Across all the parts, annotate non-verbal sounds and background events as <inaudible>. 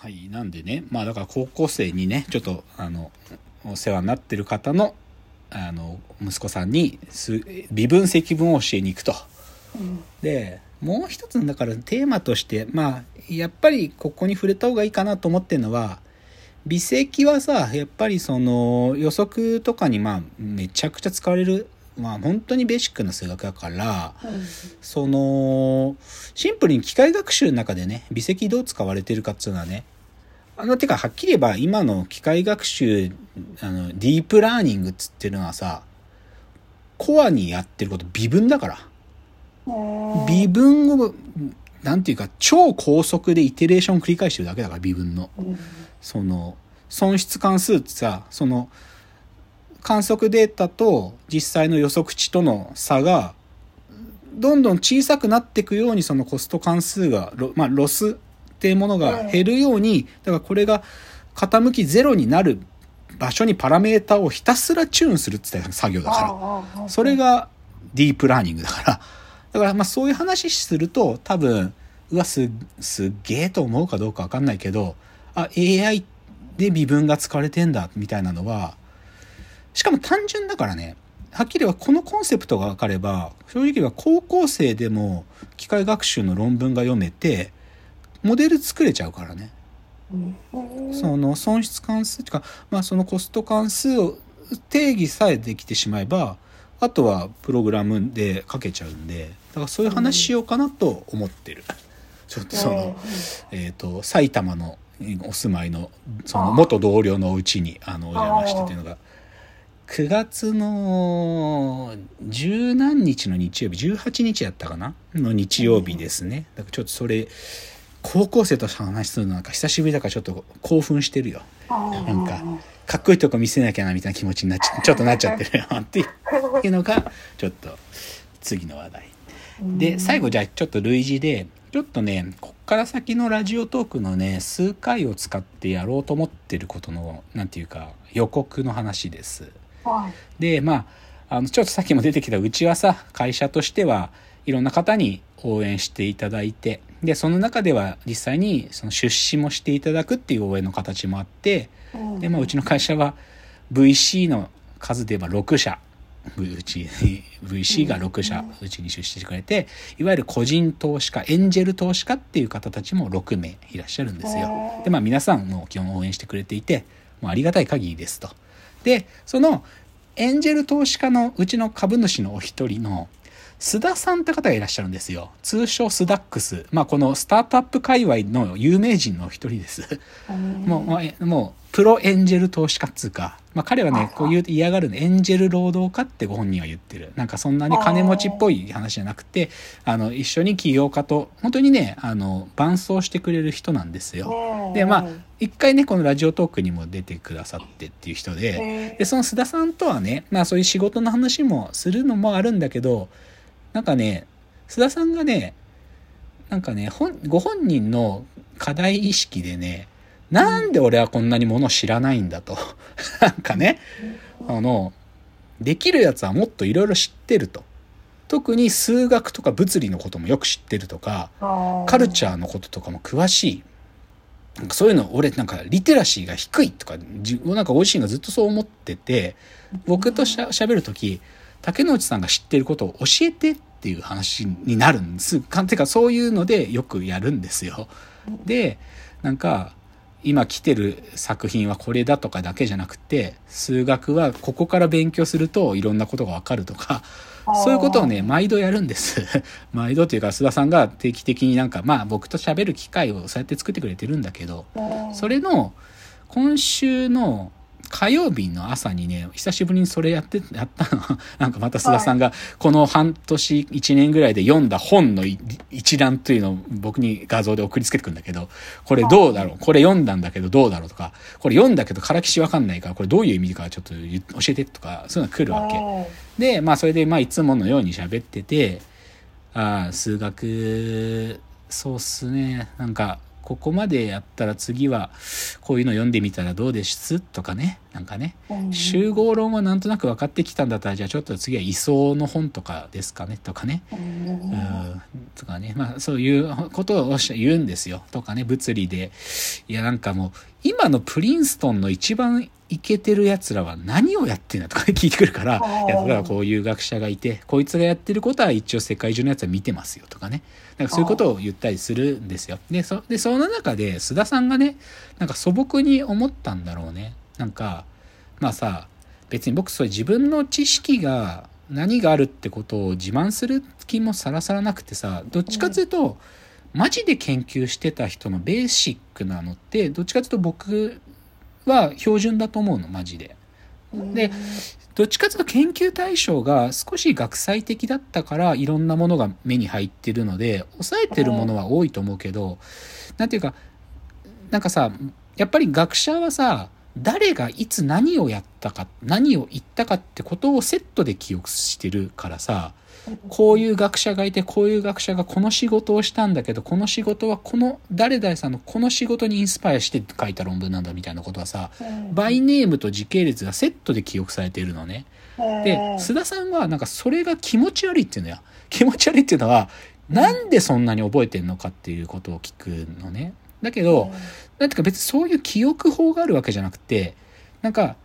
はい。なんでね、まあだから高校生にね、ちょっと、あの、お世話になってる方の、あの、息子さんに、す微分積分を教えに行くと。うんで、もう一つだからテーマとして、まあ、やっぱりここに触れた方がいいかなと思ってるのは、微積はさ、やっぱりその予測とかにまあめちゃくちゃ使われる、まあ本当にベーシックな数学だから、うんその、シンプルに機械学習の中でね、微積どう使われてるかっていうのはね、あの、てか、はっきり言えば、今の機械学習、あの、ディープラーニングっつってるのはさ、コアにやってること微分だから。うん微分を、なんていうか、超高速でイテレーション繰り返してるだけだから、微分の。うんその、損失関数ってさ、その、観測データと実際の予測値との差が、どんどん小さくなっていくようにそのコスト関数が、ロまあ、ロスっていうものが減るように、だからこれが傾きゼロになる場所にパラメータをひたすらチューンするって言った作業だから。それがディープラーニングだから。だからまあそういう話すると多分、うわ、す、すっげえと思うかどうかわかんないけど、あ、AI で微分が使われてんだみたいなのは、しかも単純だからね、はっきりはこのコンセプトが分かれば、正直は高校生でも機械学習の論文が読めて、モデル作れちゃうからね。うんその損失関数っていうか、まあそのコスト関数を定義さえできてしまえば、あとはプログラムで書けちゃうんで、だからそういう話しようかなと思ってる。ちょっとその、えっ、と、埼玉のお住まいの、その元同僚のお家に、あの、お邪魔してっていうのが、9月の十何日の日曜日、18日やったかな？の日曜日ですね。だからちょっとそれ、高校生と話するのなんか久しぶりだからちょっと興奮してるよ。なんか、かっこいいとこ見せなきゃなみたいな気持ちになっちゃ <laughs> ちょっとなっちゃってるよ <laughs> っていうのが、ちょっと次の話題。で、最後じゃあちょっと類似で、ちょっとね、こっから先のラジオトークのね、数回を使ってやろうと思ってることの、なんていうか、予告の話です。はい。で、まあ、あの、ちょっとさっきも出てきたうちはさ、会社としてはいろんな方に応援していただいて、で、その中では実際にその出資もしていただくっていう応援の形もあって、で、まあ、うちの会社は VC の数で言えば6社、うち、VC が6社、うちに出資してくれて、いわゆる個人投資家、エンジェル投資家っていう方たちも6名いらっしゃるんですよ。で、まあ皆さんも基本応援してくれていて、もうありがたい限りですと。で、そのエンジェル投資家のうちの株主のお一人の須田さんって方がいらっしゃるんですよ。通称スダックス。まあこのスタートアップ界隈の有名人のお一人です。もう、もう、プロエンジェル投資家っつうか、まあ彼はね、こう言う嫌がるの、エンジェル労働家ってご本人は言ってる。なんかそんなに金持ちっぽい話じゃなくて、あの、一緒に起業家と、本当にね、あの、伴走してくれる人なんですよ。で、まあ、一回ね、このラジオトークにも出てくださってっていう人で、で、その須田さんとはね、まあそういう仕事の話もするのもあるんだけど、なんかね、須田さんがね、なんかね、本ご本人の課題意識でね、なんで俺はこんなにもの知らないんだと。<laughs> なんかね、あの、できるやつはもっといろいろ知ってると。特に数学とか物理のこともよく知ってるとか、カルチャーのこととかも詳しい。なんかそういうの、俺なんかリテラシーが低いとか、自分なんかご自身がずっとそう思ってて、僕としゃ喋るとき、竹之内さんが知ってることを教えてっていう話になるんです。かてかそういうのでよくやるんですよ。で、なんか、今来てる作品はこれだとかだけじゃなくて、数学はここから勉強するといろんなことがわかるとか、そういうことをね、毎度やるんです。<laughs> 毎度というか、須田さんが定期的になんか、まあ僕と喋る機会をそうやって作ってくれてるんだけど、それの、今週の火曜日の朝にね、久しぶりにそれやって、<laughs> やったの。なんかまた須田さんが、この半年、一年ぐらいで読んだ本のい一覧というのを僕に画像で送りつけてくるんだけど、これどうだろう？これ読んだんだけどどうだろうとか、これ読んだけどからきしわかんないから、これどういう意味かちょっと言教えてとか、そういうのが来るわけ。で、まあそれでまあいつものように喋ってて、ああ、数学、そうっすね。なんか、ここまでやったら次はこういうの読んでみたらどうです？とかね。なんかね。うん。集合論はなんとなく分かってきたんだったらじゃあちょっと次は位相の本とかですかね？とかね。うん。うん。とかね、まあそういうことを言うんですよ。とかね、物理で。いやなんかもう、今のプリンストンの一番イケてる奴らは何をやってんだとかね聞いてくるから、あーいや、だからこういう学者がいて、こいつがやってることは一応世界中の奴は見てますよとかね。なんかそういうことを言ったりするんですよ。で、そ、で、その中で須田さんがね、なんか素朴に思ったんだろうね。なんか、まあさ、別に僕それ自分の知識が何があるってことを自慢する気もさらさらなくてさどっちかというと、マジで研究してた人のベーシックなのってどっちかというと僕は標準だと思うのマジで。でどっちかというと研究対象が少し学際的だったからいろんなものが目に入ってるので抑えてるものは多いと思うけどなんていうかなんかさやっぱり学者はさ誰がいつ何をやったか何を言ったかってことをセットで記憶してるからさこういう学者がいてこういう学者がこの仕事をしたんだけどこの仕事はこの誰々さんのこの仕事にインスパイアして書いた論文なんだみたいなことはさバイネームと時系列がセットで記憶されているのね。で須田さんはなんかそれが気持ち悪いっていうのよ。気持ち悪いっていうのはなんでそんなに覚えてんのかっていうことを聞くのね。だけど、なんていうか別にそういう記憶法があるわけじゃなくてなんか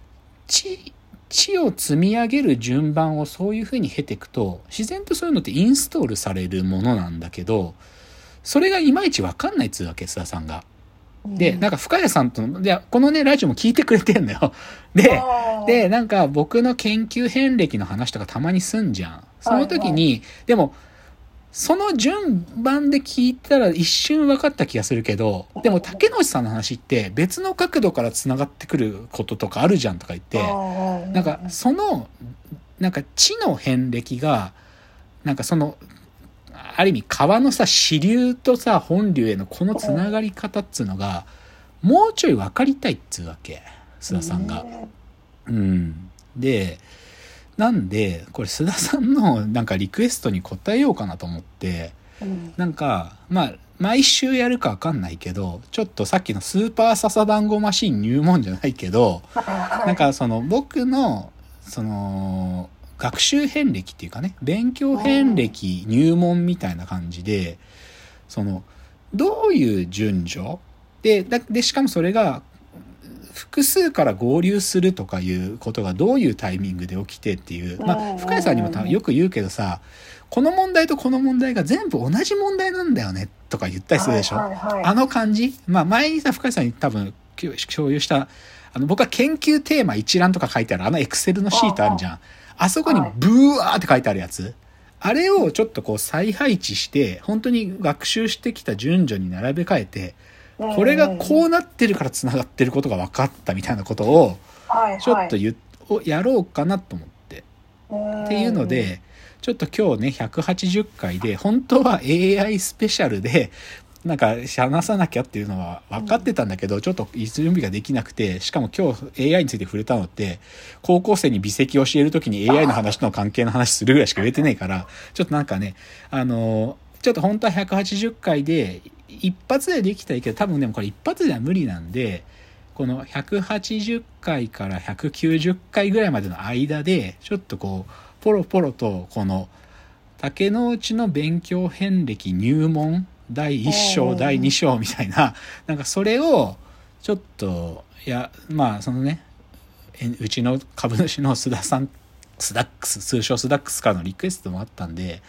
知知を積み上げる順番をそういうふうに経ていくと自然とそういうのってインストールされるものなんだけどそれがいまいち分かんないっつうわけ須田さんが。でなんか深谷さんとのでこのねラジオも聞いてくれてんのよ。でで、なんか僕の研究遍歴の話とかたまにすんじゃん。その時に、でも、その順番で聞いたら一瞬分かった気がするけど、でも竹野内さんの話って別の角度から繋がってくることとかあるじゃんとか言って、なんかその、なんか地の遍歴が、なんかその、ある意味川のさ、支流とさ、本流へのこの繋がり方っつうのが、もうちょい分かりたいっつうわけ。須田さんが。うん。で、なんで、これ須田さんのなんかリクエストに応えようかなと思って、なんか、まあ、毎週やるかわかんないけど、ちょっとさっきのスーパーササダンゴマシン入門じゃないけど、<laughs> なんかその僕の、その、学習遍歴っていうかね、勉強遍歴入門みたいな感じで、その、どういう順序？で、だで、しかもそれが、複数から合流するとかいうことがどういうタイミングで起きてっていう、まあ、深谷さんにもたよく言うけどさ、この問題とこの問題が全部同じ問題なんだよねとか言ったりするでしょ。あの感じまあ前にさ、深谷さんに多分共有した、あの僕は研究テーマ一覧とか書いてあるあのエクセルのシートあるじゃん。あそこにブワーって書いてあるやつ。あれをちょっとこう再配置して、本当に学習してきた順序に並べ替えて、これがこうなってるから繋がってることが分かったみたいなことを、ちょっと言をやろうかなと思って。っていうので、ちょっと今日ね、180回で、本当は AI スペシャルで、なんか話さなきゃっていうのは分かってたんだけど、ちょっと準備ができなくて、しかも今日 AI について触れたのって、高校生に微積を教えるときに AI の話との関係の話するぐらいしか言えてないから、ちょっとなんかね、あの、ちょっと本当は180回で、一発でできたらいいけど、多分でもこれ一発では無理なんで、この180回から190回ぐらいまでの間で、ちょっとこう、ポロポロと、この、竹之内の勉強遍歴入門、第1章、第2章みたいな、なんかそれを、ちょっと、いや、まあ、そのね、うちの株主の須田さん、スダックス、通称スダックスからのリクエストもあったんで、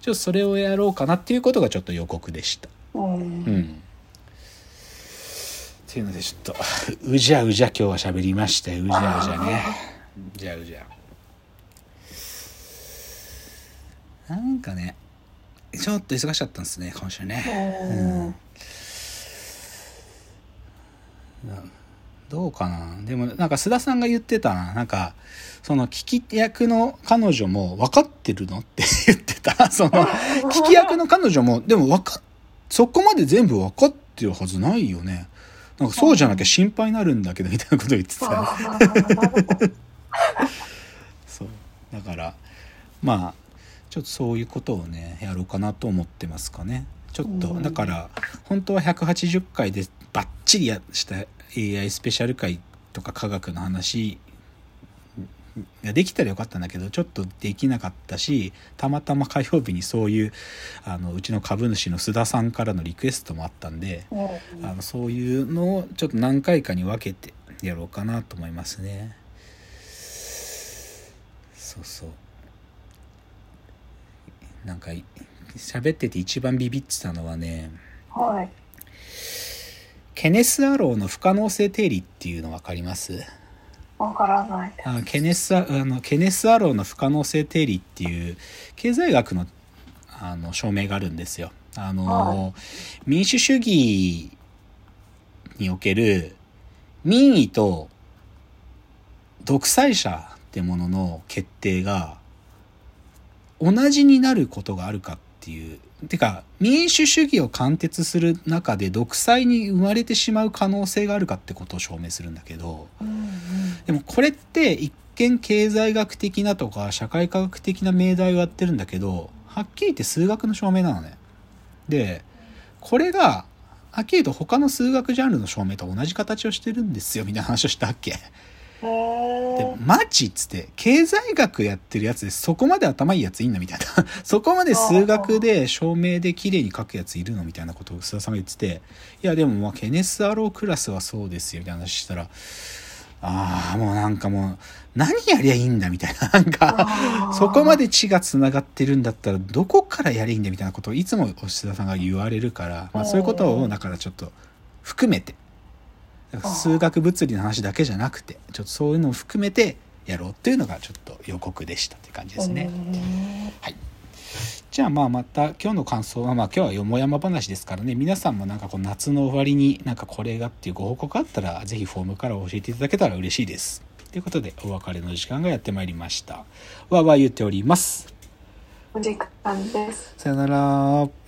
ちょっとそれをやろうかなっていうことがちょっと予告でした。うん。っていうのでちょっと、うじゃうじゃ今日は喋りましたよ。うじゃうじゃね。うじゃうじゃ。なんかね、ちょっと忙しかったんですね、今週ね。うん。どうかなでもなんか須田さんが言ってたな。なんか、その聞き役の彼女も分かってるの？って言ってた。その、聞き役の彼女も、でも分かっ、そこまで全部分かってるはずないよね。なんかそうじゃなきゃ心配になるんだけど、みたいなこと言ってた。<laughs> そう。だから、まあ、ちょっとそういうことをね、やろうかなと思ってますかね。ちょっと、うんだから本当は180回でバッチリやした AI スペシャル回とか科学の話ができたらよかったんだけどちょっとできなかったしたまたま火曜日にそういうあのうちの株主の須田さんからのリクエストもあったんでう。んあのそういうのをちょっと何回かに分けてやろうかなと思いますね。そうそう。なんかい喋ってて一番ビビってたのはねはい。ケネス・アローの不可能性定理っていうの分かります？わからない。あケネスあのケネス・アローの不可能性定理っていう経済学のあの証明があるんですよ。あの、は民主主義における民意と独裁者ってものの決定が同じになることがあるかっていう。てか民主主義を貫徹する中で独裁に生まれてしまう可能性があるかってことを証明するんだけど。うんうんでもこれって一見経済学的なとか社会科学的な命題をやってるんだけどはっきり言って数学の証明なのね。でこれがはっきり言うと他の数学ジャンルの証明と同じ形をしてるんですよみたいな話をしたっけ？へでー。マジっつって経済学やってるやつでそこまで頭いいやついんのみたいな。<laughs> そこまで数学で証明で綺麗に書くやついるのみたいなことを須田さんが言ってて。いやでもまあケネス・アロークラスはそうですよみたいな話したら。ああもうなんかもう何やりゃいいんだみたいな。<laughs> なんかそこまで血がつながってるんだったらどこからやりゃいいんだみたいなことをいつも吉田さんが言われるから、まあ、そういうことをだからちょっと含めてだから数学物理の話だけじゃなくてちょっとそういうのを含めてやろうっていうのがちょっと予告でしたって感じですね。うんじゃあまあまた今日の感想はまあ今日はよもやま話ですからね皆さんもなんかこう夏の終わりになんかこれがっていうご報告あったらぜひフォームから教えていただけたら嬉しいです。ということでお別れの時間がやってまいりました。わーわー言っております。お時間です。さよなら。